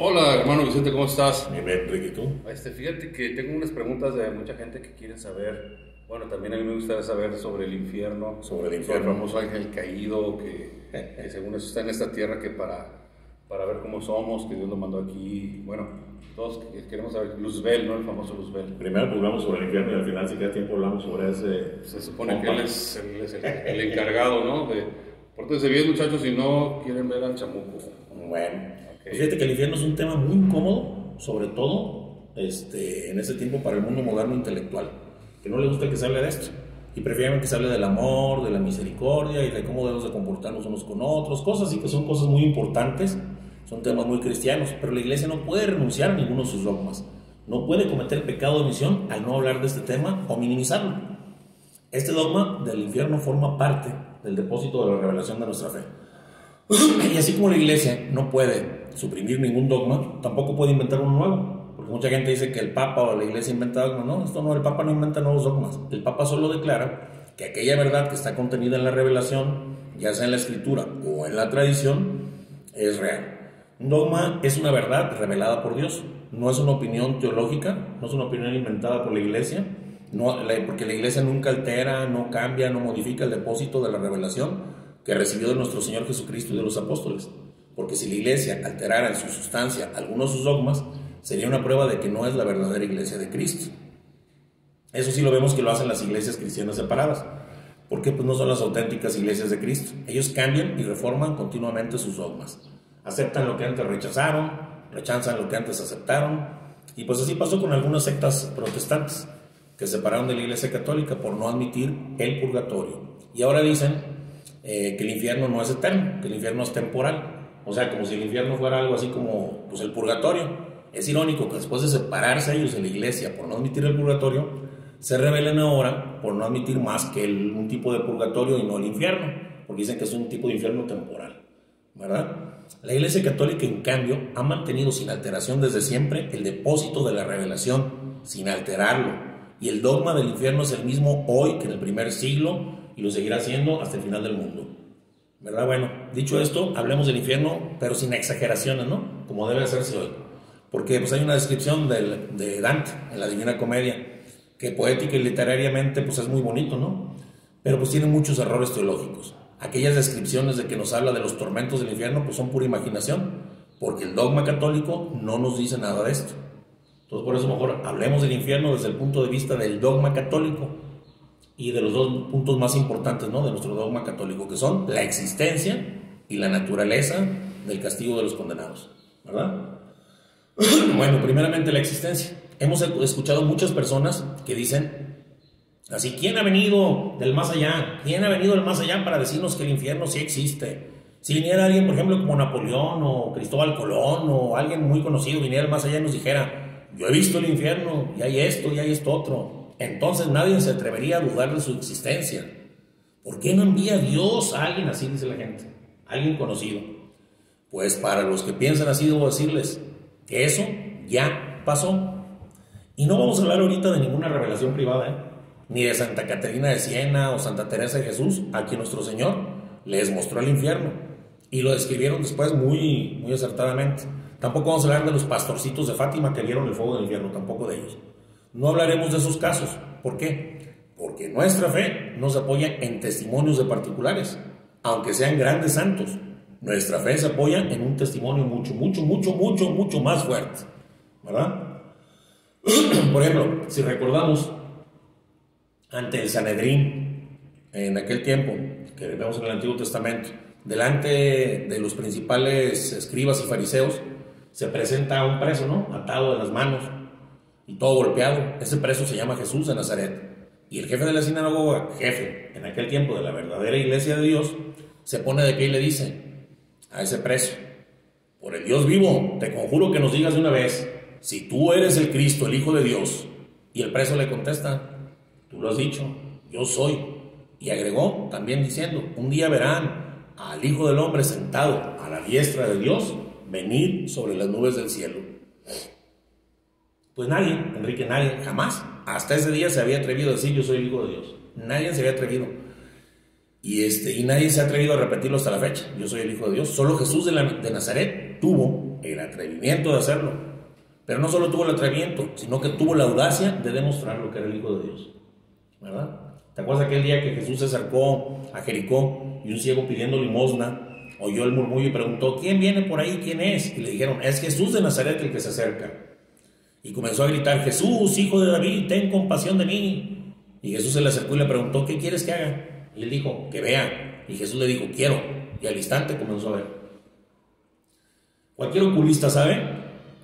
Hola, hermano Vicente, ¿cómo estás? Bien, Enrique, ¿y tú? Este, fíjate que tengo unas preguntas de mucha gente que quiere saber. Bueno, también a mí me gustaría saber sobre el infierno. Sobre el infierno. El famoso ángel caído que, que según eso está en esta tierra que para, para ver cómo somos, que Dios lo mandó aquí. Bueno, todos que- queremos saber. Luzbel, ¿no? El famoso Luzbel. Primero pues, hablamos sobre el infierno y al final, si queda tiempo, hablamos sobre ese. Se supone que compa. él es, él es el, el encargado, ¿no? De, pórtense bien, muchachos, si no quieren ver al chamuco. Bueno, Ok. fíjate que el infierno es un tema muy incómodo, sobre todo este, en ese tiempo para el mundo moderno intelectual, que no le gusta que se hable de esto. Y prefieren que se hable del amor, de la misericordia y de cómo debemos de comportarnos unos con otros, cosas así que son cosas muy importantes, son temas muy cristianos, pero la iglesia no puede renunciar a ninguno de sus dogmas. No puede cometer pecado de omisión al no hablar de este tema o minimizarlo. Este dogma del infierno forma parte del depósito de la revelación de nuestra fe. Y así como la iglesia no puede suprimir ningún dogma, tampoco puede inventar uno nuevo. Porque mucha gente dice que el Papa o la iglesia inventa dogmas. No, esto no, el Papa no inventa nuevos dogmas. El Papa solo declara que aquella verdad que está contenida en la revelación, ya sea en la escritura o en la tradición, es real. Un dogma es una verdad revelada por Dios. No es una opinión teológica, no es una opinión inventada por la iglesia, no, porque la iglesia nunca altera, no cambia, no modifica el depósito de la revelación que recibió de nuestro Señor Jesucristo y de los apóstoles. Porque si la iglesia alterara en su sustancia algunos de sus dogmas, sería una prueba de que no es la verdadera iglesia de Cristo. Eso sí lo vemos que lo hacen las iglesias cristianas separadas, porque pues no son las auténticas iglesias de Cristo. Ellos cambian y reforman continuamente sus dogmas. Aceptan lo que antes rechazaron, rechazan lo que antes aceptaron, y pues así pasó con algunas sectas protestantes que se separaron de la iglesia católica por no admitir el purgatorio. Y ahora dicen eh, que el infierno no es eterno, que el infierno es temporal. O sea, como si el infierno fuera algo así como pues, el purgatorio. Es irónico que después de separarse ellos de la iglesia por no admitir el purgatorio, se rebelen ahora por no admitir más que un tipo de purgatorio y no el infierno, porque dicen que es un tipo de infierno temporal, ¿verdad? La iglesia católica, en cambio, ha mantenido sin alteración desde siempre el depósito de la revelación, sin alterarlo, y el dogma del infierno es el mismo hoy que en el primer siglo y lo seguirá siendo hasta el final del mundo. ¿Verdad? Bueno, dicho esto, hablemos del infierno, pero sin exageraciones, ¿no? Como debe hacerse hoy. Porque pues hay una descripción del- de Dante en la Divina Comedia, que poética y literariamente pues es muy bonito, ¿no? Pero pues tiene muchos errores teológicos. Aquellas descripciones de que nos habla de los tormentos del infierno pues son pura imaginación, porque el dogma católico no nos dice nada de esto. Entonces por eso mejor hablemos del infierno desde el punto de vista del dogma católico y de los dos puntos más importantes ¿no? de nuestro dogma católico, que son la existencia y la naturaleza del castigo de los condenados. ¿Verdad? Bueno, primeramente la existencia. Hemos escuchado muchas personas que dicen, así, ¿quién ha venido del más allá? ¿Quién ha venido del más allá para decirnos que el infierno sí existe? Si viniera alguien, por ejemplo, como Napoleón o Cristóbal Colón o alguien muy conocido, viniera del más allá y nos dijera, yo he visto el infierno y hay esto y hay esto otro. Entonces nadie se atrevería a dudar de su existencia. ¿Por qué no envía Dios a alguien así, dice la gente? Alguien conocido. Pues para los que piensan así, debo decirles que eso ya pasó. Y no vamos a hablar ahorita de ninguna revelación privada, ¿eh? ni de Santa Caterina de Siena o Santa Teresa de Jesús, a quien nuestro Señor les mostró el infierno. Y lo describieron después muy, muy acertadamente. Tampoco vamos a hablar de los pastorcitos de Fátima que vieron el fuego del infierno, tampoco de ellos. No hablaremos de esos casos. ¿Por qué? Porque nuestra fe no se apoya en testimonios de particulares, aunque sean grandes santos. Nuestra fe se apoya en un testimonio mucho, mucho, mucho, mucho, mucho más fuerte. ¿Verdad? Por ejemplo, si recordamos ante el Sanedrín en aquel tiempo, que vemos en el Antiguo Testamento, delante de los principales escribas y fariseos, se presenta un preso, ¿no? Atado de las manos y todo golpeado. Ese preso se llama Jesús de Nazaret. Y el jefe de la sinagoga, jefe en aquel tiempo de la verdadera iglesia de Dios, se pone de pie y le dice a ese preso, por el Dios vivo, te conjuro que nos digas de una vez, si tú eres el Cristo, el Hijo de Dios. Y el preso le contesta, tú lo has dicho, yo soy. Y agregó también diciendo, un día verán al Hijo del Hombre sentado a la diestra de Dios, venir sobre las nubes del cielo. Pues nadie, Enrique, nadie, jamás, hasta ese día se había atrevido a decir yo soy el Hijo de Dios. Nadie se había atrevido. Y, este, y nadie se ha atrevido a repetirlo hasta la fecha. Yo soy el Hijo de Dios. Solo Jesús de, la- de Nazaret tuvo el atrevimiento de hacerlo. Pero no solo tuvo el atrevimiento, sino que tuvo la audacia de demostrar lo que era el Hijo de Dios. ¿Verdad? ¿Te acuerdas aquel día que Jesús se acercó a Jericó y un ciego pidiendo limosna oyó el murmullo y preguntó, ¿quién viene por ahí? ¿Quién es? Y le dijeron, es Jesús de Nazaret el que se acerca. Y comenzó a gritar, Jesús, hijo de David, ten compasión de mí. Y Jesús se le acercó y le preguntó, ¿qué quieres que haga? Y él dijo, que vea. Y Jesús le dijo, quiero. Y al instante comenzó a ver. Cualquier oculista sabe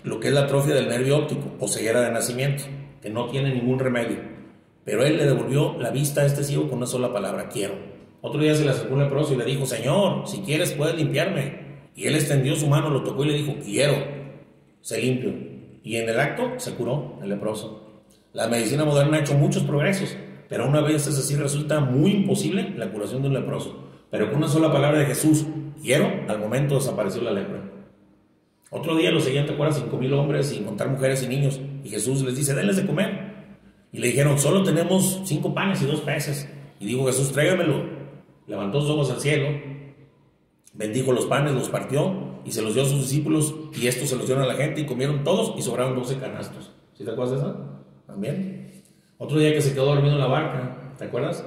lo que es la atrofia del nervio óptico o ceguera de nacimiento, que no tiene ningún remedio. Pero él le devolvió la vista a este ciego con una sola palabra, quiero. Otro día se le acercó un leproso y le dijo, Señor, si quieres puedes limpiarme. Y él extendió su mano, lo tocó y le dijo, quiero. Se limpio. Y en el acto se curó el leproso. La medicina moderna ha hecho muchos progresos, pero una vez es así resulta muy imposible la curación de un leproso. Pero con una sola palabra de Jesús, quiero, al momento desapareció la lepra. Otro día los seguían, ¿te acuerdas? Cinco mil hombres sin contar mujeres y niños. Y Jesús les dice, denles de comer. Y le dijeron, solo tenemos cinco panes y dos peces. Y dijo Jesús, tráigamelo. Levantó sus ojos al cielo, bendijo los panes, los partió y se los dio a sus discípulos y estos se los dieron a la gente y comieron todos y sobraron doce canastos. ¿Sí te acuerdas de eso? También. Otro día que se quedó dormido en la barca, ¿te acuerdas?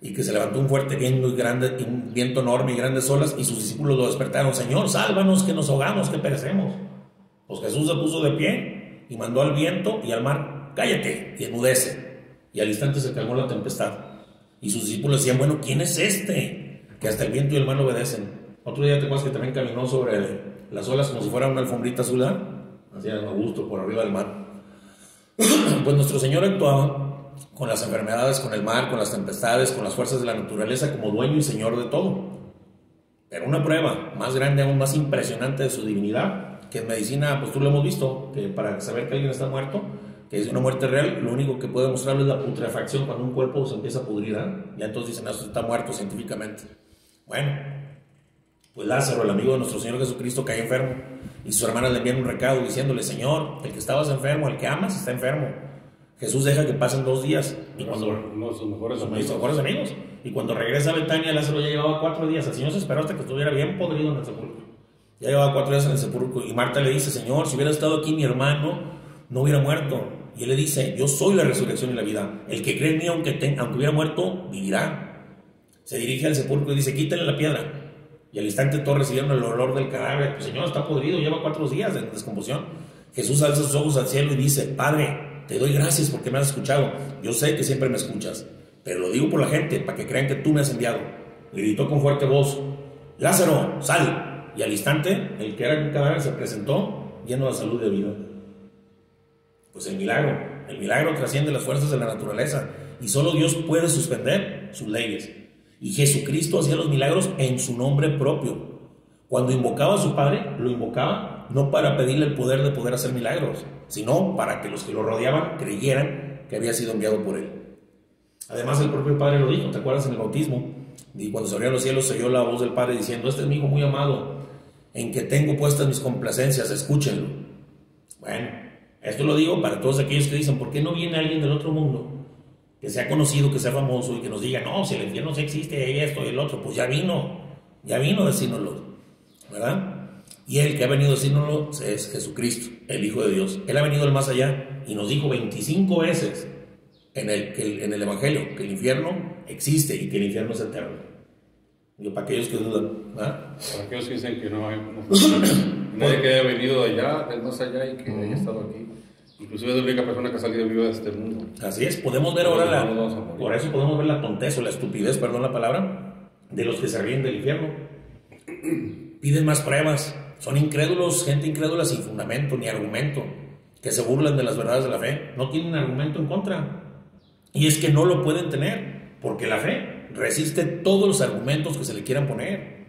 y que se levantó un fuerte viento y grande, un viento enorme y grandes olas, y sus discípulos lo despertaron, Señor, sálvanos, que nos ahogamos, que perecemos. Pues Jesús se puso de pie y mandó al viento y al mar, cállate y enmudece. Y al instante se calmó la tempestad. Y sus discípulos decían, bueno, ¿quién es este? Que hasta el viento y el mar obedecen. Otro día te acuerdas que también caminó sobre las olas como si fuera una alfombrita azul, hacía a gusto por arriba del mar. pues nuestro Señor actuaba con las enfermedades, con el mar, con las tempestades, con las fuerzas de la naturaleza como dueño y señor de todo. Pero una prueba más grande, aún más impresionante de su divinidad, que en medicina, pues tú lo hemos visto, que para saber que alguien está muerto, que es una muerte real, lo único que puede mostrarlo es la putrefacción cuando un cuerpo se empieza a pudrir. ¿eh? Ya entonces dicen, esto está muerto científicamente. Bueno, pues Lázaro, el amigo de nuestro Señor Jesucristo, cae enfermo y sus hermanas le envían un recado diciéndole, Señor, el que estabas enfermo, el que amas, está enfermo. Jesús deja que pasen dos días. Y cuando, uno de sus mejores son amigos. sus mejores amigos. Y cuando regresa a Betania, Lázaro ya llevaba cuatro días. El Señor se esperó hasta que estuviera bien podrido en el sepulcro. Ya llevaba cuatro días en el sepulcro. Y Marta le dice, Señor, si hubiera estado aquí mi hermano, no hubiera muerto. Y él le dice, yo soy la resurrección y la vida. El que cree en mí, aunque, te, aunque hubiera muerto, vivirá. Se dirige al sepulcro y dice, quítale la piedra. Y al instante todos recibieron el olor del cadáver. Pues, Señor, está podrido, lleva cuatro días de descomposición. Jesús alza sus ojos al cielo y dice, Padre, te doy gracias porque me has escuchado. Yo sé que siempre me escuchas, pero lo digo por la gente, para que crean que tú me has enviado. Le gritó con fuerte voz, Lázaro, sal. Y al instante, el que era un cadáver se presentó lleno de salud y de vida. Pues el milagro, el milagro trasciende las fuerzas de la naturaleza y solo Dios puede suspender sus leyes. Y Jesucristo hacía los milagros en su nombre propio. Cuando invocaba a su Padre, lo invocaba no para pedirle el poder de poder hacer milagros, sino para que los que lo rodeaban creyeran que había sido enviado por él. Además, el propio Padre lo dijo, ¿te acuerdas en el bautismo? Y cuando se abrieron los cielos oyó la voz del Padre diciendo, este es mi Hijo muy amado, en que tengo puestas mis complacencias, escúchenlo. Bueno, esto lo digo para todos aquellos que dicen, ¿por qué no viene alguien del otro mundo que sea conocido, que sea famoso y que nos diga, no, si el infierno sí existe, y esto y el otro? Pues ya vino, ya vino a decírnoslo, ¿verdad? Y el que ha venido a decírnoslo es Jesucristo, el Hijo de Dios. Él ha venido al más allá y nos dijo 25 veces en el, en el Evangelio que el infierno existe y que el infierno es eterno. Digo, para aquellos que dudan, ¿verdad? Para aquellos que dicen que no hay no, nadie que haya venido de allá, del más allá y que haya estado aquí. Inclusive es la única persona que ha salido viva de este mundo. Así es, podemos ver ahora la, por eso podemos ver la tontez o la estupidez, perdón la palabra, de los que se ríen del infierno. Piden más pruebas, son incrédulos, gente incrédula sin fundamento ni argumento, que se burlan de las verdades de la fe, no tienen argumento en contra. Y es que no lo pueden tener, porque la fe resiste todos los argumentos que se le quieran poner.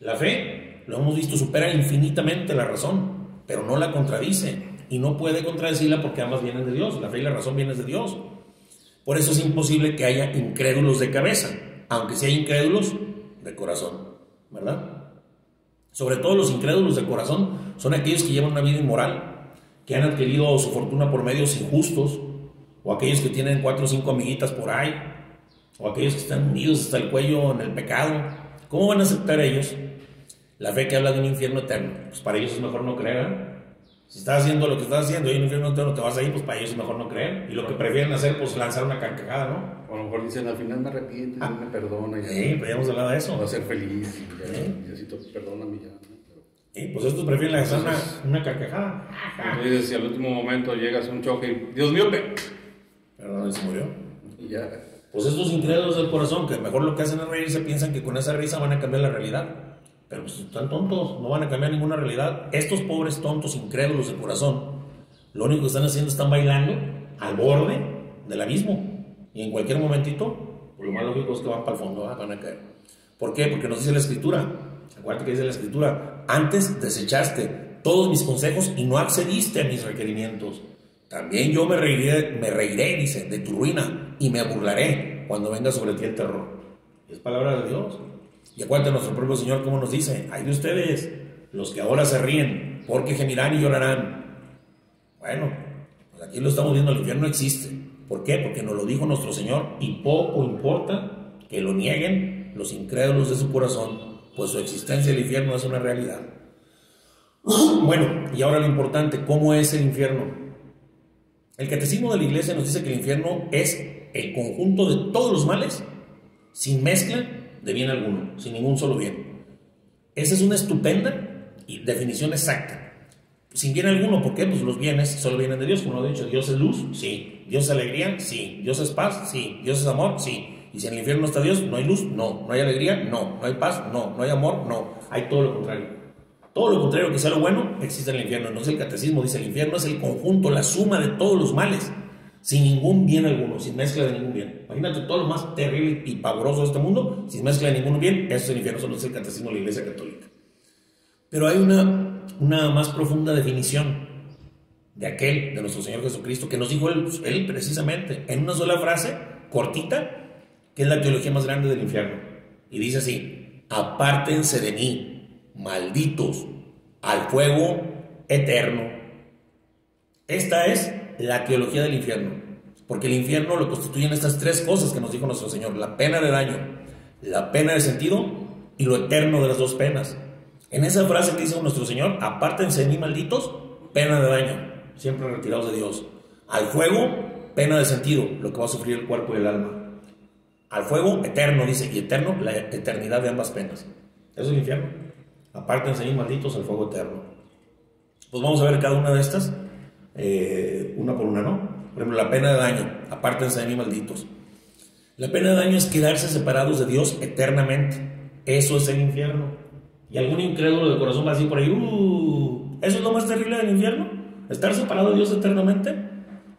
La fe, lo hemos visto, supera infinitamente la razón, pero no la contradice y no puede contradecirla porque ambas vienen de Dios. La fe y la razón vienen de Dios. Por eso es imposible que haya incrédulos de cabeza, aunque sea incrédulos de corazón, ¿verdad? Sobre todo los incrédulos de corazón son aquellos que llevan una vida inmoral, que han adquirido su fortuna por medios injustos, o aquellos que tienen cuatro o cinco amiguitas por ahí, o aquellos que están unidos hasta el cuello en el pecado. ¿Cómo van a aceptar ellos La fe que habla de un infierno eterno, pues para ellos es mejor no creer. Si estás haciendo lo que estás haciendo y hay un infierno eterno te vas a ir, pues para ellos es mejor no creer. Y lo que prefieren hacer, pues lanzar una carcajada, ¿no? O a lo mejor dicen, al final me arrepiento, y me perdona. Y ya, Sí, pero ya hemos hablado de eso. va a ser feliz. Y ya, y así te perdóname ya. Y pues estos prefieren lanzar una, una carcajada. dices, si al último momento llegas a un choque y, Dios mío, pe-", Pero no se murió. y ya. Pues estos incrédulos del corazón, que mejor lo que hacen es reírse, piensan que con esa risa van a cambiar la realidad. Pero pues están tontos, no van a cambiar ninguna realidad. Estos pobres tontos incrédulos del corazón, lo único que están haciendo están bailando al borde del abismo. Y en cualquier momentito, pues lo más lógico es que van para el fondo, van a caer. ¿Por qué? Porque nos dice la escritura. Acuérdate que dice la escritura, antes desechaste todos mis consejos y no accediste a mis requerimientos. También yo me reiré, me reiré, dice, de tu ruina y me burlaré cuando venga sobre ti el terror. Es palabra de Dios. Y acuérdate nuestro propio Señor cómo nos dice, hay de ustedes, los que ahora se ríen, porque gemirán y llorarán. Bueno, pues aquí lo estamos viendo, el infierno existe. ¿Por qué? Porque nos lo dijo nuestro Señor y poco importa que lo nieguen los incrédulos de su corazón, pues su existencia el infierno es una realidad. Bueno, y ahora lo importante, ¿cómo es el infierno? El catecismo de la iglesia nos dice que el infierno es el conjunto de todos los males sin mezcla de bien alguno, sin ningún solo bien. Esa es una estupenda definición exacta. Sin bien alguno, ¿por qué? Pues los bienes solo vienen de Dios, como lo he dicho. Dios es luz, sí. Dios es alegría, sí. Dios es paz, sí. Dios es amor, sí. Y si en el infierno no está Dios, no hay luz, no. No hay alegría, no. No hay paz, no. No hay amor, no. Hay todo lo contrario. Todo lo contrario que sea lo bueno existe en el infierno. Entonces el catecismo dice, el infierno es el conjunto, la suma de todos los males, sin ningún bien alguno, sin mezcla de ningún bien. Imagínate todo lo más terrible y pavoroso de este mundo, sin mezcla de ningún bien, eso es el infierno, eso no es el catecismo de la Iglesia Católica. Pero hay una, una más profunda definición de aquel, de nuestro Señor Jesucristo, que nos dijo él, él precisamente, en una sola frase, cortita, que es la teología más grande del infierno. Y dice así, apártense de mí, malditos, al fuego eterno. Esta es la teología del infierno, porque el infierno lo constituyen estas tres cosas que nos dijo nuestro Señor, la pena de daño, la pena de sentido y lo eterno de las dos penas. En esa frase que dice nuestro Señor, apártense de mí, malditos, pena de daño, siempre retirados de Dios. Al fuego, pena de sentido, lo que va a sufrir el cuerpo y el alma. Al fuego eterno, dice, y eterno, la eternidad de ambas penas. Eso es el infierno. Apártense de mí, malditos, al fuego eterno. Pues vamos a ver cada una de estas, eh, por una, ¿no? Por ejemplo, la pena de daño, apártense de mí, malditos. La pena de daño es quedarse separados de Dios eternamente. Eso es el infierno. Y algún incrédulo de corazón va a decir por ahí, uh, ¿eso es lo más terrible del infierno? ¿Estar separado de Dios eternamente?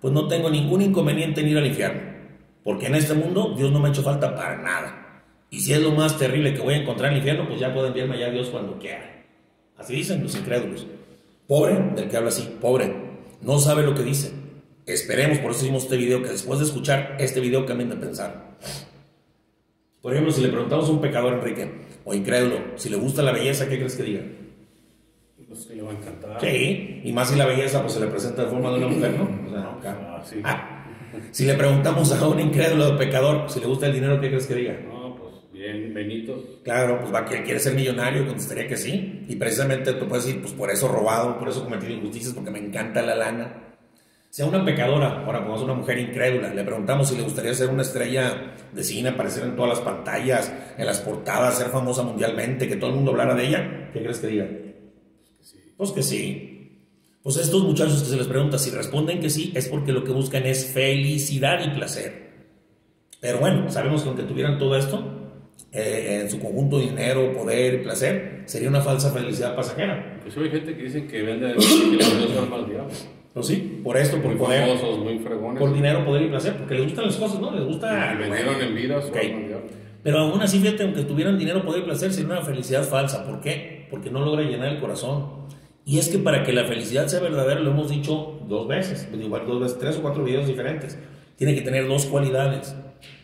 Pues no tengo ningún inconveniente en ir al infierno. Porque en este mundo Dios no me ha hecho falta para nada. Y si es lo más terrible que voy a encontrar en el infierno, pues ya puede enviarme allá a Dios cuando quiera. Así dicen los incrédulos. Pobre del que habla así, pobre. No sabe lo que dice. Esperemos, por eso hicimos este video, que después de escuchar este video cambien de pensar. Por ejemplo, si le preguntamos a un pecador, Enrique, o incrédulo, si le gusta la belleza, ¿qué crees que diga? Pues que le va a encantar. Sí, y más si la belleza pues se le presenta de forma de una mujer, ¿no? O sea, acá. Ah, sí. Ah, si le preguntamos a un incrédulo o pecador si le gusta el dinero, ¿qué crees que diga? No, pues bien, Benito. Claro, pues va quiere ser millonario, contestaría que sí. Y precisamente tú puedes decir, pues por eso robado, por eso cometido injusticias, porque me encanta la lana. Si a una pecadora, ahora pongamos una mujer incrédula, le preguntamos si le gustaría ser una estrella de cine, aparecer en todas las pantallas, en las portadas, ser famosa mundialmente, que todo el mundo hablara de ella, ¿qué crees que diga? Pues que sí. Pues estos muchachos que se les pregunta si responden que sí, es porque lo que buscan es felicidad y placer. Pero bueno, sabemos que aunque tuvieran todo esto, eh, en su conjunto dinero, poder y placer, sería una falsa felicidad pasajera. Incluso hay gente que dicen que vende que alma diablo. ¿No sí? Por esto, por Muy poder, famosos, muy fregones. por dinero, poder y placer, porque les gustan las cosas, ¿no? Les gusta... Y vendieron en vida su Ok. alma al diablo. Pero aún así, fíjate, aunque tuvieran dinero, poder y placer, sería una felicidad falsa. ¿Por qué? Porque no logra llenar el corazón. Y es que para que la felicidad sea verdadera, lo hemos dicho dos veces, pues igual dos veces, tres o cuatro videos diferentes. Tiene que tener dos cualidades.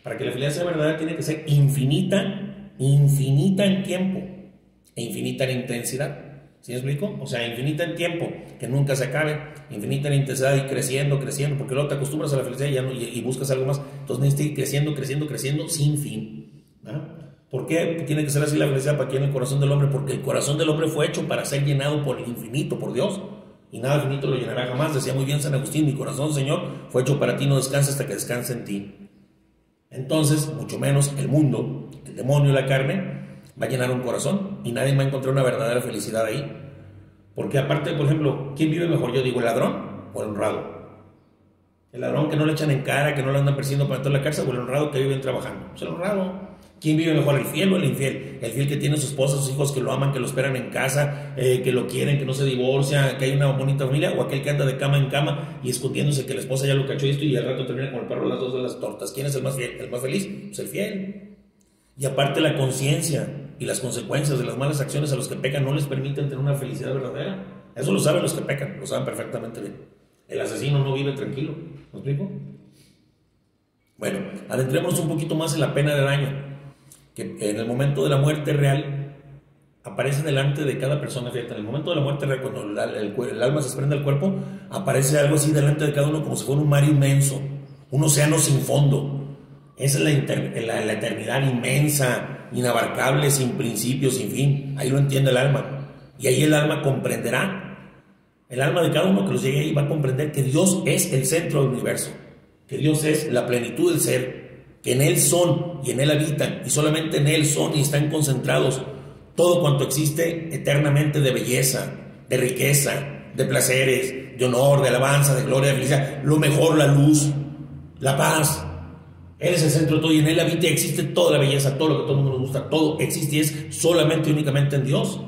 Para que la felicidad sea verdadera, tiene que ser infinita, infinita en tiempo e infinita en intensidad. ¿Sí me explico? O sea, infinita en tiempo, que nunca se acabe, infinita en intensidad y creciendo, creciendo, porque luego te acostumbras a la felicidad y, y- buscas algo más. Entonces necesitas ir creciendo, creciendo, creciendo sin fin. ¿Por qué tiene que ser así la felicidad para quien el corazón del hombre? Porque el corazón del hombre fue hecho para ser llenado por el infinito, por Dios. Y nada finito lo llenará jamás. Decía muy bien San Agustín, mi corazón, Señor, fue hecho para ti, no descansa hasta que descanse en ti. Entonces, mucho menos el mundo, el demonio la carne, va a llenar un corazón y nadie va a encontrar una verdadera felicidad ahí. Porque aparte, por ejemplo, ¿quién vive mejor? Yo digo, ¿el ladrón o el honrado? El ladrón que no le echan en cara, que no le andan persiguiendo para toda la cárcel, o el honrado que vive trabajando. Es el honrado. ¿Quién vive mejor, el fiel o el infiel? El fiel que tiene su esposa, sus hijos que lo aman, que lo esperan en casa, eh, que lo quieren, que no se divorcia, que hay una bonita familia, o aquel que anda de cama en cama y escondiéndose que la esposa ya lo cachó esto y al rato termina con el perro las dos de las tortas. ¿Quién es el más fiel? ¿El más feliz? Pues el fiel. Y aparte la conciencia y las consecuencias de las malas acciones a los que pecan no les permiten tener una felicidad verdadera. Eso lo saben los que pecan, lo saben perfectamente bien. El asesino no vive tranquilo. ¿Me explico? Bueno, adentrémonos un poquito más en la pena de daño que en el momento de la muerte real aparece delante de cada persona, fíjate, en el momento de la muerte real, cuando el, alma se desprende del cuerpo, aparece algo así delante de cada uno como si fuera un mar inmenso, un océano sin fondo. Es la, la, eternidad inmensa, inabarcable, sin principio, sin fin. Ahí lo entiende el alma. Y ahí el alma comprenderá. El alma de cada uno que los llegue ahí va a comprender que Dios es el centro del universo, que Dios es la plenitud del ser, que en Él son y en Él habitan, y solamente en Él son y están concentrados todo cuanto existe eternamente de belleza, de riqueza, de placeres, de honor, de alabanza, de gloria, de felicidad, lo mejor, la luz, la paz. Él es el centro de todo y en Él habita existe toda la belleza, todo lo que todo el mundo nos gusta, todo existe y es solamente y únicamente en Dios.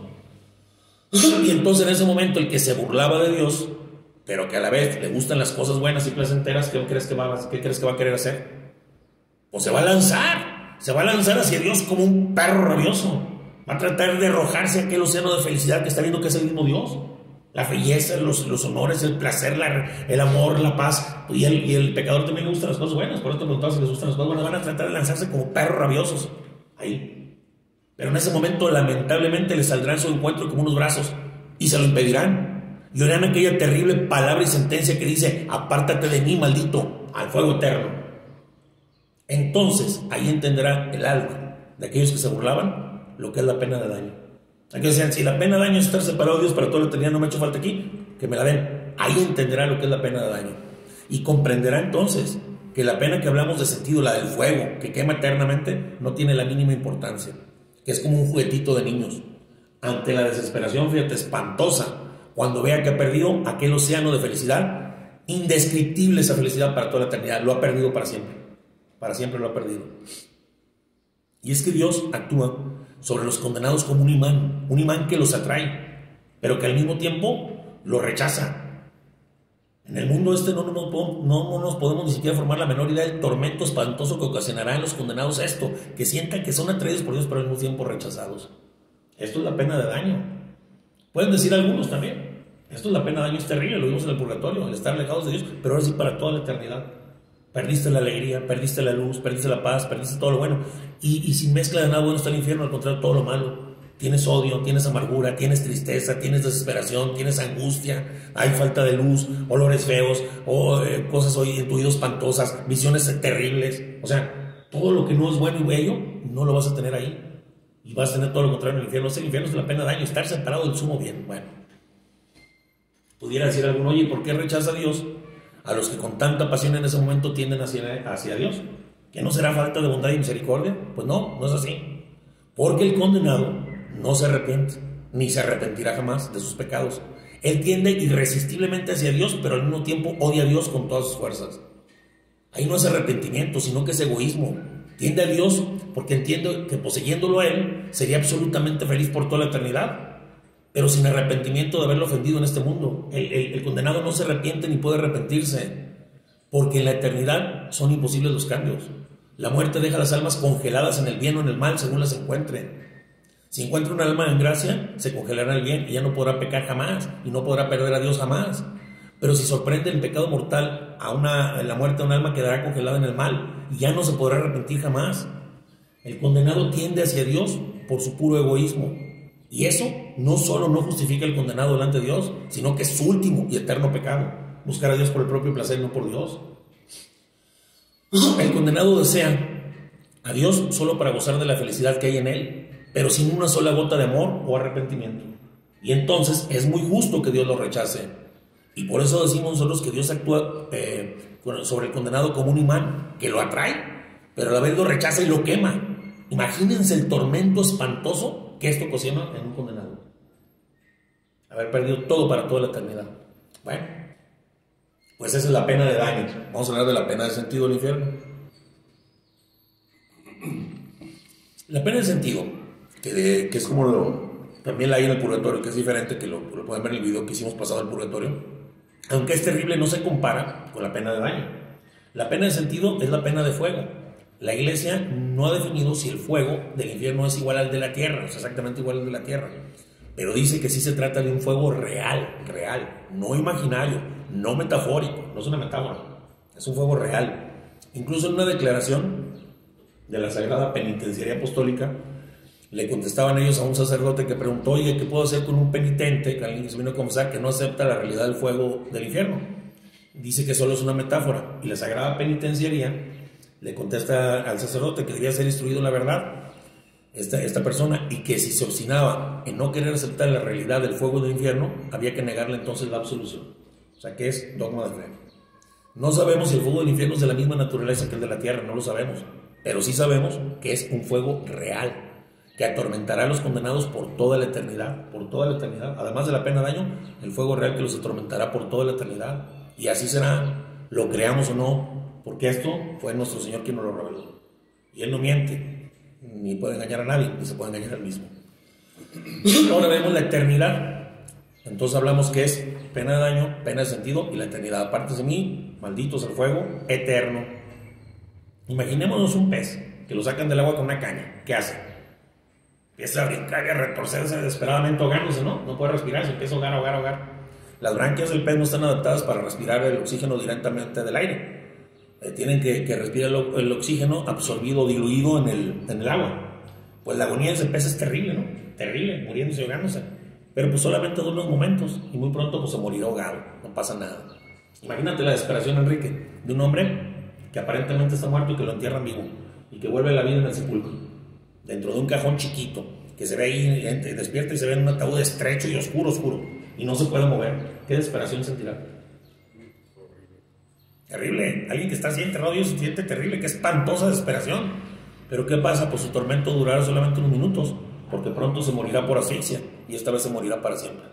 Y entonces en ese momento el que se burlaba de Dios, pero que a la vez le gustan las cosas buenas y placenteras, ¿qué crees que va, qué crees que va a querer hacer? o se va a lanzar, se va a lanzar hacia Dios como un perro rabioso. Va a tratar de arrojarse a aquel océano de felicidad que está viendo que es el mismo Dios. La belleza, los, los honores, el placer, el amor, la paz. Y el, y el, pecador también le gustan las cosas buenas. Por eso te preguntaba les gustan las cosas buenas. Van a tratar de lanzarse como perros rabiosos. Ahí. Pero en ese momento, lamentablemente, les saldrán su encuentro como unos brazos y se lo impedirán. Y oirán aquella terrible palabra y sentencia que dice: Apártate de mí, maldito, al fuego eterno. Entonces, ahí entenderá el alma de aquellos que se burlaban lo que es la pena de daño. Aquellos decían, si la pena de daño es estar separado de Dios para todo lo que no me ha hecho falta aquí, que me la den. Ahí entenderá lo que es la pena de daño. Y comprenderá entonces que la pena que hablamos de sentido, la del fuego, que quema eternamente, no tiene la mínima importancia. Que es como un juguetito de niños. Ante la desesperación, fíjate, espantosa, cuando vea que ha perdido aquel océano de felicidad, indescriptible esa felicidad para toda la eternidad, lo ha perdido para siempre para siempre lo ha perdido. Y es que Dios actúa sobre los condenados como un imán, un imán que los atrae, pero que al mismo tiempo los rechaza. En el mundo este no, no, no, nos podemos ni siquiera formar la menor idea del tormento espantoso que ocasionará en los condenados esto, que sientan que son atraídos por Dios pero al mismo tiempo rechazados. Esto es la pena de daño. Pueden decir algunos también. Esto es la pena de daño, es terrible, lo vimos en el purgatorio, el estar alejados de Dios, pero ahora sí para toda la eternidad. Perdiste la alegría, perdiste la luz, perdiste la paz, perdiste todo lo bueno. Y, sin mezcla de nada bueno está el infierno, al contrario, todo lo malo. Tienes odio, tienes amargura, tienes tristeza, tienes desesperación, tienes angustia, hay falta de luz, olores feos, o eh, cosas hoy en tu oído espantosas, visiones terribles. O sea, todo lo que no es bueno y bello, no lo vas a tener ahí. Y vas a tener todo lo contrario en el infierno. el infierno es la pena de daño, estar separado del sumo bien. Bueno, pudiera decir alguno, oye, ¿por qué rechaza a Dios? a los que con tanta pasión en ese momento tienden hacia, hacia Dios. ¿Que no será falta de bondad y misericordia? Pues no, no es así. Porque el condenado no se arrepiente, ni se arrepentirá jamás de sus pecados. Él tiende irresistiblemente hacia Dios, pero al mismo tiempo odia a Dios con todas sus fuerzas. Ahí no es arrepentimiento, sino que es egoísmo. Tiende a Dios porque entiende que poseyéndolo a Él sería absolutamente feliz por toda la eternidad pero sin arrepentimiento de haberlo ofendido en este mundo. El, condenado no se arrepiente ni puede arrepentirse, porque en la eternidad son imposibles los cambios. La muerte deja las almas congeladas en el bien o en el mal según las encuentren. Si encuentra un alma en gracia, se congelará en el bien y ya no podrá pecar jamás y no podrá perder a Dios jamás. Pero si sorprende el pecado mortal a una, la muerte, un alma quedará congelada en el mal y ya no se podrá arrepentir jamás. El condenado tiende hacia Dios por su puro egoísmo, y eso no solo no justifica el condenado delante de Dios, sino que es su último y eterno pecado. Buscar a Dios por el propio placer no por Dios. El condenado desea a Dios solo para gozar de la felicidad que hay en Él, pero sin una sola gota de amor o arrepentimiento. Y entonces es muy justo que Dios lo rechace. Y por eso decimos nosotros que Dios actúa eh, sobre el condenado como un imán, que lo atrae, pero a la vez lo rechaza y lo quema. Imagínense el tormento espantoso que esto ocasiona en un condenado. Haber perdido todo para toda la eternidad. Bueno, pues esa es la pena de daño. Vamos a hablar de la pena de sentido del infierno. La pena de sentido, que, es como lo, también la hay en el purgatorio, que es diferente, que lo, lo pueden ver en el video que hicimos pasado al purgatorio, aunque es terrible, no se compara con la pena de daño. La pena de sentido es la pena de fuego. La iglesia no ha definido si el fuego del infierno es igual al de la tierra, es exactamente igual al de la tierra, pero dice que sí se trata de un fuego real, real, no imaginario, no metafórico, no es una metáfora, es un fuego real. Incluso en una declaración de la Sagrada Penitenciaría Apostólica, le contestaban ellos a un sacerdote que preguntó, oye, ¿qué puedo hacer con un penitente, que alguien se vino a confesar, que no acepta la realidad del fuego del infierno? Dice que solo es una metáfora. Y la Sagrada Penitenciaría le contesta al sacerdote que debía ser instruido en la verdad, esta, esta persona, y que si se obstinaba en no querer aceptar la realidad del fuego del infierno, había que negarle entonces la absolución. Que es dogma de fe. No sabemos si el fuego del infierno es de la misma naturaleza que el de la tierra, no lo sabemos, pero sí sabemos que es un fuego real, que atormentará a los condenados por toda la eternidad, por toda la eternidad. Además de la pena de daño, el fuego real que los atormentará por toda la eternidad. Y así será, lo creamos o no, porque esto fue nuestro Señor quien nos lo reveló. Y Él no miente, ni puede engañar a nadie, ni se puede engañar a él mismo. Ahora vemos la eternidad. Entonces hablamos que es pena de daño, pena de sentido y la eternidad. Aparte de mí, malditos el fuego, eterno. Imaginémonos un pez que lo sacan del agua con una caña. ¿Qué hace? Empieza a brincar y a retorcerse desesperadamente ahogándose, ¿no? No puede respirar, se empieza a ahogar, ahogar, ahogar. Las branquias del pez no están adaptadas para respirar el oxígeno directamente del aire. Eh, tienen que, respirar el, oxígeno absorbido, diluido en el, en el agua. Pues la agonía de ese pez es terrible, ¿no? Terrible, muriéndose ahogándose. Pero pues solamente dura unos momentos y muy pronto pues se morirá ahogado, no pasa nada. Imagínate la desesperación, Enrique, de un hombre que aparentemente está muerto y que lo entierran vivo y que vuelve a la vida en el sepulcro, dentro de un cajón chiquito, que se ve ahí, despierta y se ve en un ataúd estrecho y oscuro, oscuro, y no se puede mover. ¿Qué desesperación sentirá? Terrible. Alguien que está así enterrado, Dios siente terrible, qué espantosa desesperación. Pero ¿qué pasa? Pues su tormento durará solamente unos minutos, porque pronto se morirá por asfixia y esta vez se morirá para siempre.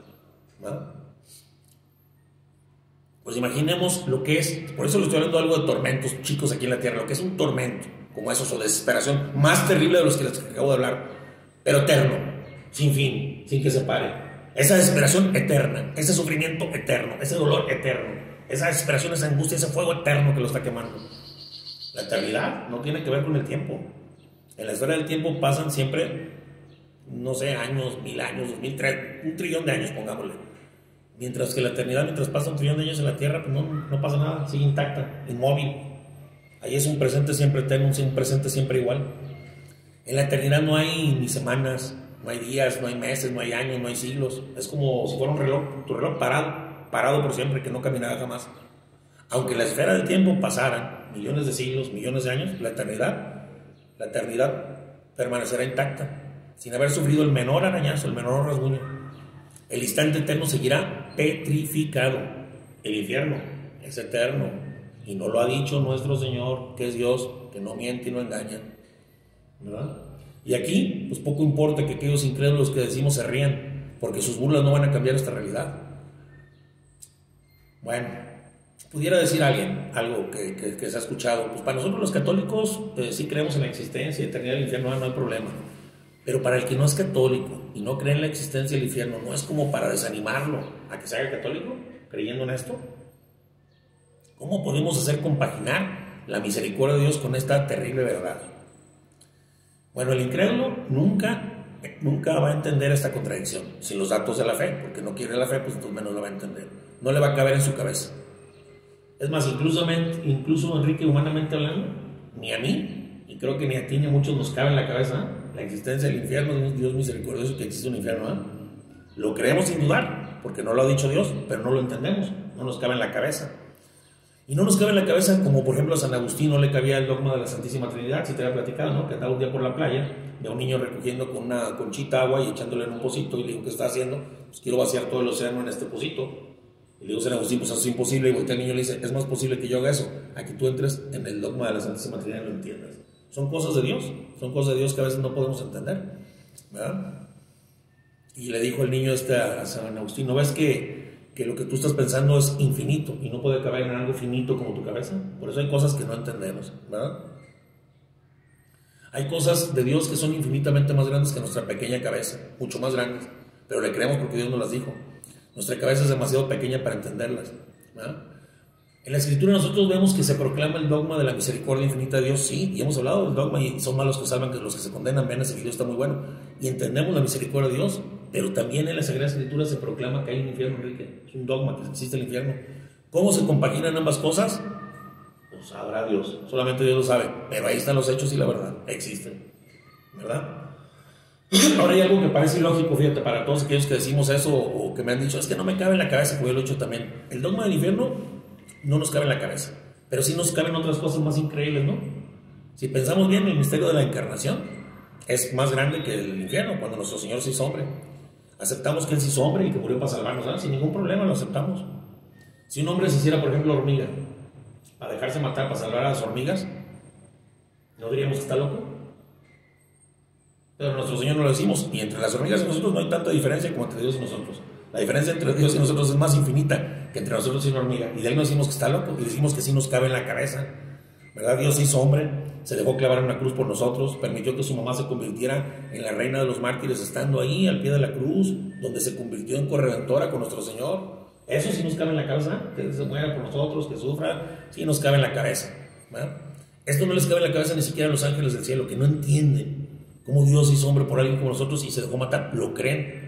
Pues imaginemos lo que es, por eso le estoy hablando algo de tormentos chicos aquí en la tierra, lo que es un tormento, como eso, o desesperación, más terrible de los que les acabo de hablar, pero eterno, sin fin, sin que se pare. Esa desesperación eterna, ese sufrimiento eterno, ese dolor eterno esa desesperación, esa angustia, ese fuego eterno que lo está quemando. La eternidad no tiene que ver con el tiempo. En la esfera del tiempo pasan siempre, no sé, años, mil años, dos mil, tres, un trillón de años, pongámosle. Mientras que la eternidad, mientras pasa un trillón de años en la Tierra, pues no, no pasa nada, sigue intacta, inmóvil. Ahí es un presente siempre eterno, un presente siempre igual. En la eternidad no hay ni semanas, no hay días, no hay meses, no hay años, no hay siglos. Es como si fuera un reloj, tu reloj parado parado por siempre, que no caminará jamás. Aunque la esfera del tiempo pasara millones de siglos, millones de años, la eternidad, la eternidad permanecerá intacta, sin haber sufrido el menor arañazo, el menor rasguño. El instante eterno seguirá petrificado. El infierno es eterno y no lo ha dicho nuestro Señor, que es Dios, que no miente y no engaña. Y aquí, pues poco importa que aquellos incrédulos que decimos se rían, porque sus burlas no van a cambiar esta realidad. Bueno, pudiera decir alguien algo que, se ha escuchado, pues para nosotros los católicos eh, sí creemos en la existencia eternidad del infierno, no hay problema. Pero para el que no es católico y no cree en la existencia del infierno, ¿no es como para desanimarlo a que se haga católico creyendo en esto? ¿Cómo podemos hacer compaginar la misericordia de Dios con esta terrible verdad? Bueno, el incrédulo nunca, nunca va a entender esta contradicción sin los datos de la fe, porque no quiere la fe, pues entonces menos lo va a entender no le va a caber en su cabeza. Es más, incluso, incluso Enrique, humanamente hablando, ni a mí, y creo que ni a ti ni a muchos nos cabe en la cabeza la existencia del infierno, un Dios misericordioso que existe un infierno. ¿eh? Lo creemos sin dudar, porque no lo ha dicho Dios, pero no lo entendemos, no nos cabe en la cabeza. Y no nos cabe en la cabeza, como por ejemplo a San Agustín no le cabía el dogma de la Santísima Trinidad, si te había platicado, ¿no? Que andaba un día por la playa, ve a un niño recogiendo con una conchita agua y echándole en un pocito, y le digo, ¿qué está haciendo? Pues quiero vaciar todo el océano en este pocito. Y le digo, San Agustín, pues eso es imposible. Y el niño le dice, es más posible que yo haga eso, a que tú entres en el dogma de la Santísima Trinidad y lo entiendas. Son cosas de Dios, son cosas de Dios que a veces no podemos entender, ¿verdad? Y le dijo el niño este a San Agustín, ¿no ves que que lo que tú estás pensando es infinito y no puede caber en algo finito como tu cabeza. Por eso hay cosas que no entendemos, ¿verdad? Hay cosas de Dios que son infinitamente más grandes que nuestra pequeña cabeza, mucho más grandes, pero le creemos porque Dios nos las dijo. Nuestra cabeza es demasiado pequeña para entenderlas. ¿verdad? En la escritura nosotros vemos que se proclama el dogma de la misericordia infinita de Dios, sí, y hemos hablado del dogma y son malos que salvan que los que se condenan, ven ese video está muy bueno, y entendemos la misericordia de Dios, pero también en la Sagrada Escritura se proclama que hay un infierno, Enrique. Es un dogma que existe el infierno. ¿Cómo se compaginan ambas cosas? Pues sabrá Dios. Solamente Dios lo sabe. Pero ahí están los hechos y la verdad. Existen. ¿Verdad? Ahora hay algo que parece ilógico, fíjate, para todos aquellos que decimos eso o que me han dicho, es que no me cabe en la cabeza, como yo lo he hecho también. El dogma del infierno no nos cabe en la cabeza, pero sí nos caben otras cosas más increíbles, ¿no? Si pensamos bien, el misterio de la encarnación es más grande que el infierno, cuando nuestro Señor se hizo hombre. Aceptamos que Él se hizo hombre y que murió para salvarnos, ¿verdad? sin ningún problema lo aceptamos. Si un hombre se hiciera, por ejemplo, hormiga, para dejarse matar, para salvar a las hormigas, ¿no diríamos que está loco? Pero nuestro Señor no lo decimos, y entre las hormigas y nosotros no hay tanta diferencia como entre Dios y nosotros. La diferencia entre Dios y nosotros es más infinita que entre nosotros y una hormiga. Y de ahí no decimos que está loco, y decimos que sí nos cabe en la cabeza. ¿Verdad? Dios hizo hombre, se dejó clavar en una cruz por nosotros, permitió que su mamá se convirtiera en la reina de los mártires estando ahí al pie de la cruz, donde se convirtió en corredentora con nuestro Señor. Eso sí nos cabe en la cabeza, que se muera por nosotros, que sufra, sí nos cabe en la cabeza. Esto no les cabe en la cabeza ni siquiera a los ángeles del cielo, que no entienden cómo Dios hizo hombre por alguien como nosotros y se dejó matar. Lo creen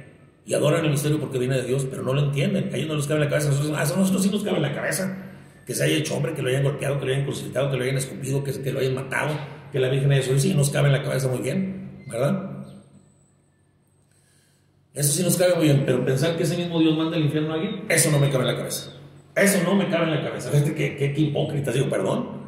y adoran el misterio porque viene de Dios, pero no lo entienden. A ellos no les cabe la cabeza, nosotros, a nosotros sí nos cabe la cabeza que se haya hecho hombre, que lo hayan golpeado, que lo hayan crucificado, que lo hayan escupido, que, que lo hayan matado, que la Virgen de Jesús sí nos cabe en la cabeza muy bien, ¿verdad? Eso sí nos cabe muy bien, pero pensar que ese mismo Dios manda al infierno a alguien, eso no me cabe en la cabeza. Eso no me cabe en la cabeza. Fíjate qué, qué, hipócrita, digo, perdón.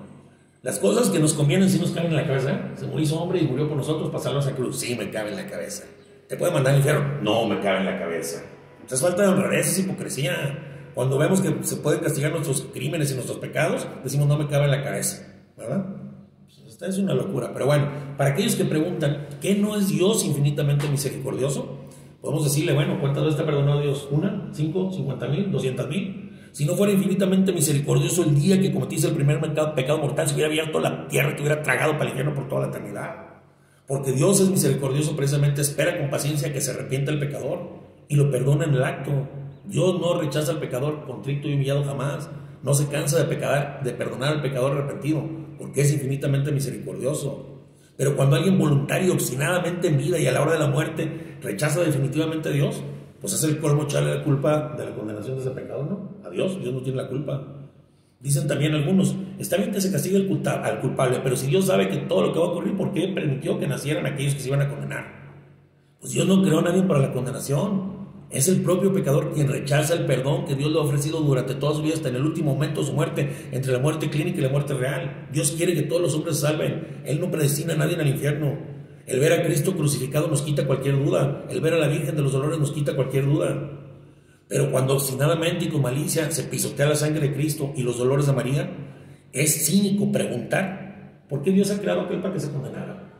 Las cosas que nos convienen sí nos caben en la cabeza. Se hizo hombre y murió por nosotros salvarnos a cruz. Sí me cabe en la cabeza. ¿Te puede mandar al infierno? No me cabe en la cabeza. Es falta de honradez, es hipocresía. Cuando vemos que se pueden castigar nuestros crímenes y nuestros pecados, decimos no me cabe en la cabeza, ¿verdad? Pues esta es una locura. Pero bueno, para aquellos que preguntan, ¿qué no es Dios infinitamente misericordioso? Podemos decirle, bueno, ¿cuántas veces te ha perdonado Dios? ¿Una? ¿Cinco? ¿Cincuenta mil? ¿Doscientas mil? Si no fuera infinitamente misericordioso el día que cometiste el primer pecado, mortal, se hubiera abierto la tierra y te hubiera tragado para el infierno por toda la eternidad. Porque Dios es misericordioso, precisamente espera con paciencia que se arrepienta el pecador y lo perdona en el acto. Dios no rechaza al pecador contrito y humillado jamás. No se cansa de, de perdonar al pecador arrepentido, porque es infinitamente misericordioso. Pero cuando alguien voluntario, obstinadamente en vida y a la hora de la muerte rechaza definitivamente a Dios, pues es el colmo echarle la culpa de la condenación de ese pecado, ¿no? A Dios, Dios no tiene la culpa. Dicen también algunos, está bien que se castigue al culpable, pero si Dios sabe que todo lo que va a ocurrir, ¿por qué permitió que nacieran aquellos que se iban a condenar? Pues Dios no creó a nadie para la condenación. Es el propio pecador quien rechaza el perdón que Dios le ha ofrecido durante toda su vida hasta en el último momento de su muerte, entre la muerte clínica y la muerte real. Dios quiere que todos los hombres se salven. Él no predestina a nadie al infierno. El ver a Cristo crucificado nos quita cualquier duda. El ver a la Virgen de los Dolores nos quita cualquier duda. Pero cuando obstinadamente y con malicia se pisotea la sangre de Cristo y los dolores de María, es cínico preguntar por qué Dios ha creado aquel para que se condenara.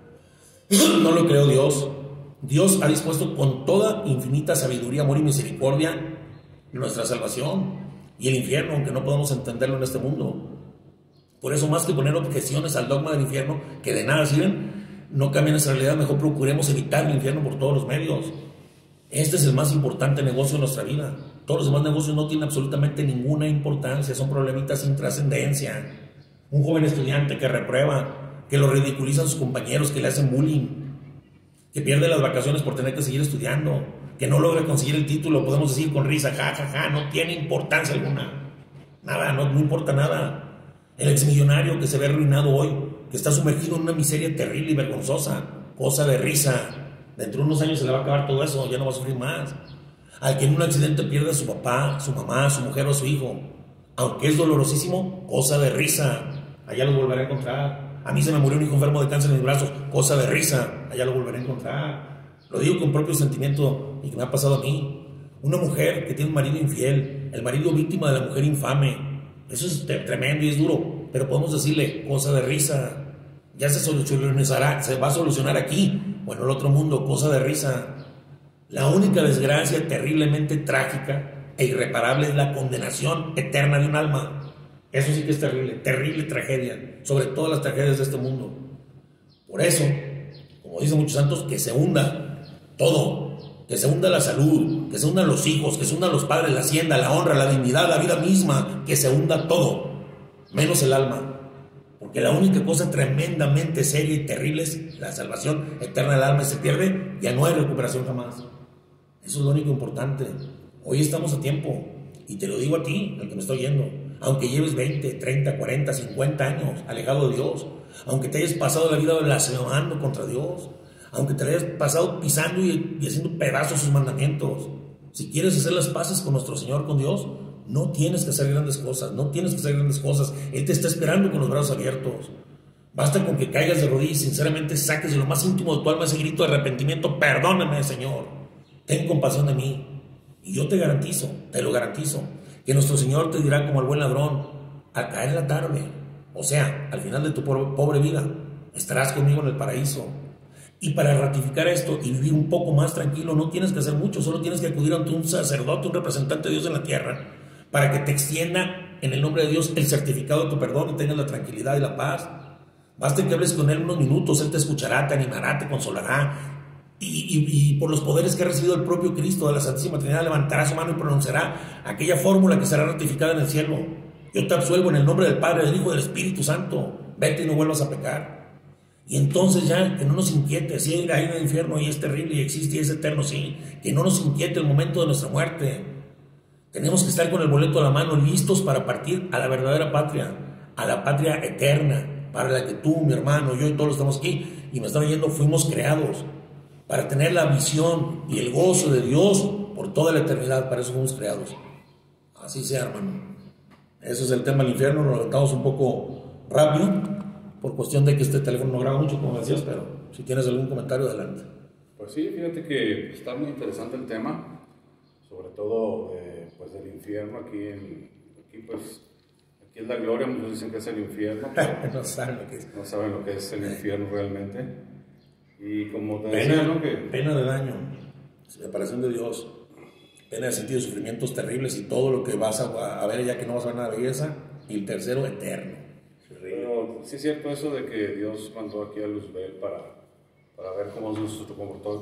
No lo creó Dios, Dios ha dispuesto con toda infinita sabiduría, amor y misericordia nuestra salvación y el infierno, aunque no podamos entenderlo en este mundo. Por eso, más que poner objeciones al dogma del infierno, que de nada sirven, no cambia nuestra realidad, mejor procuremos evitar el infierno por todos los medios. Este es el más importante negocio de nuestra vida. Todos los demás negocios no tienen absolutamente ninguna importancia, son problemitas sin trascendencia. Un joven estudiante que reprueba, que lo ridiculizan sus compañeros, que le hacen bullying, que pierde las vacaciones por tener que seguir estudiando, que no logra conseguir el título, podemos decir con risa, ja, ja, ja, no tiene importancia alguna. Nada, no, no importa nada. El exmillonario que se ve arruinado hoy, que está sumergido en una miseria terrible y vergonzosa, cosa de risa. Dentro de unos años se le va a acabar todo eso, ya no va a sufrir más. Al que en un accidente pierde a su papá, su mamá, su mujer o su hijo, Aunque es dolorosísimo, cosa de risa. Allá lo volveré a encontrar. A mí se me murió un hijo enfermo de cáncer en mis brazos, cosa de risa. Allá lo volveré a encontrar. Lo digo con propio sentimiento y que me ha pasado a mí. Una mujer que tiene un marido infiel, el marido víctima de la mujer infame. Eso es tremendo y es duro, pero podemos decirle cosa de risa. Ya se solucionará, se va a solucionar aquí o en el otro mundo, cosa de risa. La única desgracia terriblemente trágica e irreparable es la condenación eterna de un alma. Eso sí que es terrible, terrible tragedia, sobre todas las tragedias de este mundo. Por eso, como dicen muchos santos, que se hunda todo, que se hunda la salud, que se hundan los hijos, que se hundan los padres, la hacienda, la honra, la dignidad, la vida misma, que se hunda todo, menos el alma. Porque la única cosa tremendamente seria y terrible es la salvación eterna del alma. Se pierde, ya no hay recuperación jamás. Eso es lo único importante. Hoy estamos a tiempo. Y te lo digo a ti, al que me estoy yendo. Aunque lleves 20, 30, 40, 50 años alejado de Dios. Aunque te hayas pasado la vida blasfemando contra Dios. Aunque te hayas pasado pisando y, y haciendo pedazos sus mandamientos. Si quieres hacer las paces con nuestro Señor, con Dios, no tienes que hacer grandes cosas, no tienes que hacer grandes cosas. Él te está esperando con los brazos abiertos. Basta con que caigas de rodillas y sinceramente saques de lo más íntimo de tu alma ese grito de arrepentimiento, perdóname Señor, ten compasión de mí. Y yo te garantizo, te lo garantizo, que nuestro Señor te dirá como el buen ladrón, al caer la tarde, o sea, al final de tu pobre vida, estarás conmigo en el paraíso. Y para ratificar esto y vivir un poco más tranquilo, no tienes que hacer mucho, solo tienes que acudir ante un sacerdote, un representante de Dios en la tierra, para que te extienda en el nombre de Dios el certificado de tu perdón y tengas la tranquilidad y la paz. Basta que hables con Él unos minutos, Él te escuchará, te animará, te consolará. Y, por los poderes que ha recibido el propio Cristo de la Santísima Trinidad, levantará su mano y pronunciará aquella fórmula que será ratificada en el cielo. Yo te absuelvo en el nombre del Padre, del Hijo y del Espíritu Santo. Vete y no vuelvas a pecar. Y entonces ya, que no nos inquiete, si hay el infierno y es terrible y existe y es eterno, sí, que no nos inquiete el momento de nuestra muerte tenemos que estar con el boleto a la mano, listos para partir a la verdadera patria, a la patria eterna, para la que tú, mi hermano, yo y todos estamos aquí y me están oyendo, fuimos creados, para tener la visión y el gozo de Dios por toda la eternidad, para eso fuimos creados. Así sea, hermano. Eso es el tema del infierno, lo levantamos un poco rápido, por cuestión de que este teléfono no graba mucho, como decías, pero si tienes algún comentario, adelante. Pues sí, fíjate que está muy interesante el tema, sobre todo... Eh, pues el infierno aquí, en, aquí pues aquí es la gloria, muchos dicen que es el infierno, no saben lo que es. No saben lo que es el infierno realmente. Y como te pena, ¿no? Que, pena de daño, separación de Dios, pena de sentido, sufrimientos terribles y todo lo que vas a, a ver ya que no vas a ver nada de belleza. Y el tercero, eterno. Pero sí es cierto eso de que Dios mandó aquí a Luzbel para para ver cómo es nuestro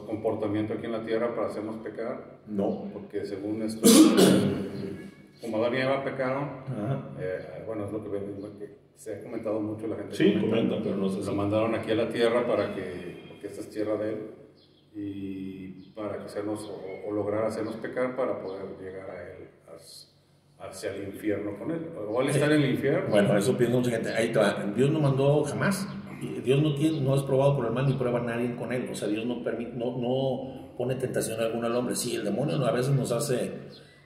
comportamiento aquí en la tierra para hacernos pecar. No. Porque según esto, como Adán y Eva pecaron, eh, bueno, es lo que, se ha comentado mucho la gente. Sí, comenta, pero no sé Lo mandaron aquí a la tierra para que, porque esta es tierra de él, y para que hacernos, o, lograr hacernos pecar para poder llegar a él, hacia el infierno con él. O él estar en el infierno. Bueno, eso piensa mucha gente. Ahí te va. Dios no mandó jamás Dios no, tiene, no es probado por el mal ni prueba a nadie con él. O sea, Dios no, permite, no, no pone tentación alguna al hombre. Sí, el demonio a veces nos hace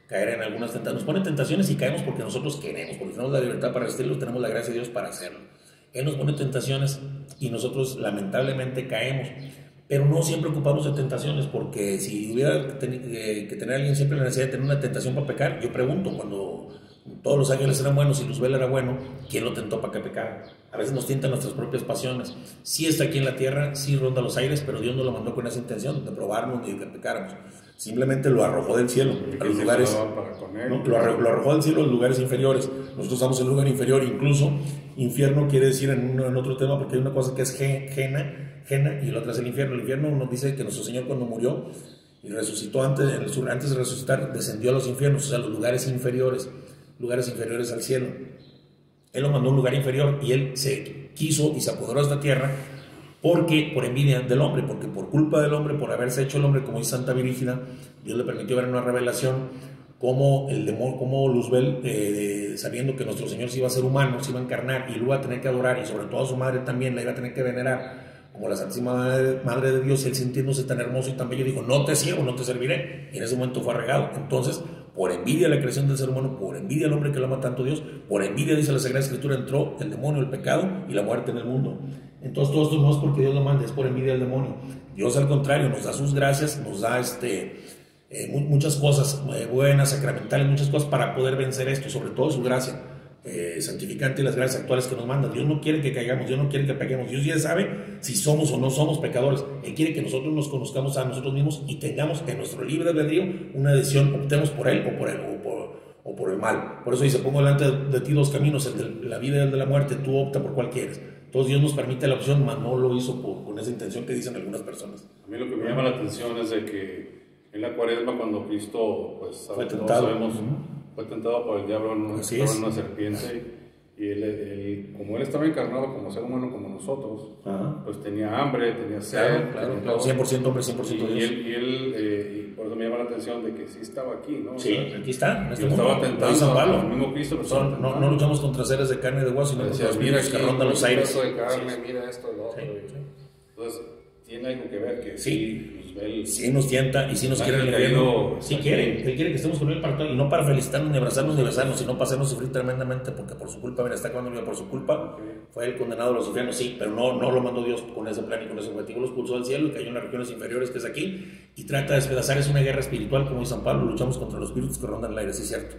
caer en algunas tentaciones. Nos pone tentaciones y caemos porque nosotros queremos, porque tenemos la libertad para resistirlo, tenemos la gracia de Dios para hacerlo. Él nos pone tentaciones y nosotros lamentablemente caemos. Pero no siempre ocupamos de tentaciones, porque si hubiera que tener a alguien siempre la necesidad de tener una tentación para pecar, yo pregunto, cuando todos los ángeles eran buenos y Luzbel era bueno, ¿quién lo tentó para que pecara? A veces nos tientan nuestras propias pasiones. Sí está aquí en la tierra, sí ronda los aires, pero Dios no lo mandó con esa intención de probarnos y de que pecáramos. Simplemente lo arrojó del cielo a los lugares. No, lo, arrojó, del cielo a los lugares inferiores. Nosotros estamos en un lugar inferior, incluso infierno quiere decir en, en otro tema, porque hay una cosa que es gena, gena y la otra es el infierno. El infierno nos dice que nuestro Señor cuando murió y resucitó antes, antes de resucitar, descendió a los infiernos, o sea, a los lugares inferiores lugares inferiores al cielo. Él lo mandó a un lugar inferior y él se quiso y se apoderó de esta tierra porque por envidia del hombre, porque por culpa del hombre, por haberse hecho el hombre como es Santa Virgínia, Dios le permitió ver una revelación como el demonio, como Luzbel, eh, sabiendo que nuestro Señor se iba a ser humano, se iba a encarnar y lo iba a tener que adorar y sobre todo a su madre también la iba a tener que venerar como la Santísima Madre, de Dios, él sintiéndose tan hermoso y tan bello, dijo, no te sirvo, no te serviré. Y en ese momento fue arregado. Entonces, por envidia a la creación del ser humano, por envidia al hombre que lo ama tanto Dios, por envidia, dice la Sagrada Escritura, entró el demonio, el pecado y la muerte en el mundo. Entonces todo esto no es porque Dios lo mande, es por envidia del demonio. Dios al contrario nos da sus gracias, nos da este, eh, muchas cosas eh, buenas, sacramentales, muchas cosas para poder vencer esto, sobre todo su gracia eh, santificante y las gracias actuales que nos manda. Dios no quiere que caigamos, Dios no quiere que peguemos. Dios ya sabe si somos o no somos pecadores. Él quiere que nosotros nos conozcamos a nosotros mismos y tengamos en nuestro libre albedrío una decisión, optemos por Él o por Él o por, o por el mal. Por eso dice, pongo delante de ti dos caminos, el de la vida y el de la muerte, tú opta por cuál quieres. Entonces Dios nos permite la opción, mas no lo hizo con esa intención que dicen algunas personas. A mí lo que me llama la atención es de que en la cuaresma cuando Cristo, pues, fue tentado, sabemos, fue tentado por el diablo en una, serpiente y él, como él estaba encarnado como ser humano como nosotros, pues tenía hambre, tenía sed. Claro, claro, 100% hombre, 100% y, Dios. Y él, y él eh, por eso me llama la atención de que sí estaba aquí, ¿no? Sí, aquí está, en este mundo. Estaba tentando San Pablo. al mismo Cristo. Son, no, no, luchamos contra seres de carne y de hueso, sino contra los mira que rondan los aires. Esto de carne, mira esto, lo otro. Entonces, tiene algo que ver que sí, ve sí nos tienta y sí nos quiere el infierno. Sí quiere, él quiere que estemos con él para todo, y no para felicitarnos, ni abrazarnos, ni besarnos, sino para hacernos sufrir tremendamente, porque por su culpa, mira, está acabando por su culpa, fue el condenado a los infiernos, sí, pero no, no lo mandó Dios con ese plan y con ese objetivo, lo expulsó del cielo y cayó en las regiones inferiores, que es aquí, y trata de despedazar, es una guerra espiritual, como dice San Pablo, luchamos contra los espíritus que rondan el aire, sí es cierto.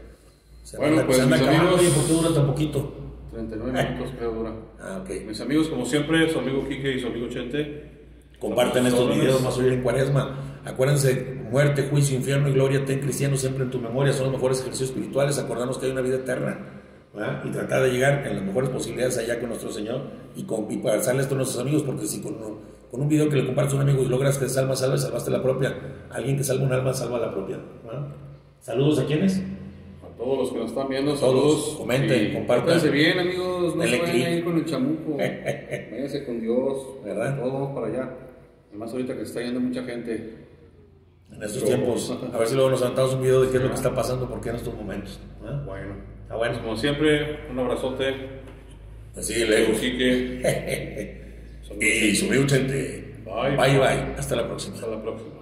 Se bueno, anda, pues se anda mis acabando, amigos, ¿por qué dura tan poquito? 39 minutos creo dura. Ah, ok. Mis amigos, como siempre, su amigo Quique y su amigo Chente, Comparten estos videos más hoy en cuaresma. Acuérdense, muerte, juicio, infierno y gloria, ten cristiano siempre en tu memoria, son los mejores ejercicios espirituales, acordarnos que hay una vida eterna y tratar de llegar en las mejores posibilidades allá con nuestro Señor y, con, y pasarle esto a nuestros amigos, porque si con, con un video que le compartes a un amigo y logras que esa alma salve, salvaste la propia. Alguien que salva un alma, salva la propia. Saludos a quienes? A todos los que nos están viendo, Todos, saludos. comenten, compartan. bien, amigos, no se vayan a ir con el chamuco. Váyanse con Dios, ¿Verdad? Todos vamos para allá. Además, ahorita que está yendo mucha gente. En estos tiempos, a ver si luego nos aventamos un video de qué es lo que está pasando, por qué en estos momentos. ¿eh? Bueno, Está bueno. pues como siempre, un abrazote. Así, Leo Lego. Quique. y subí un chente. Bye. Bye, bye. Hasta la próxima. Hasta la próxima.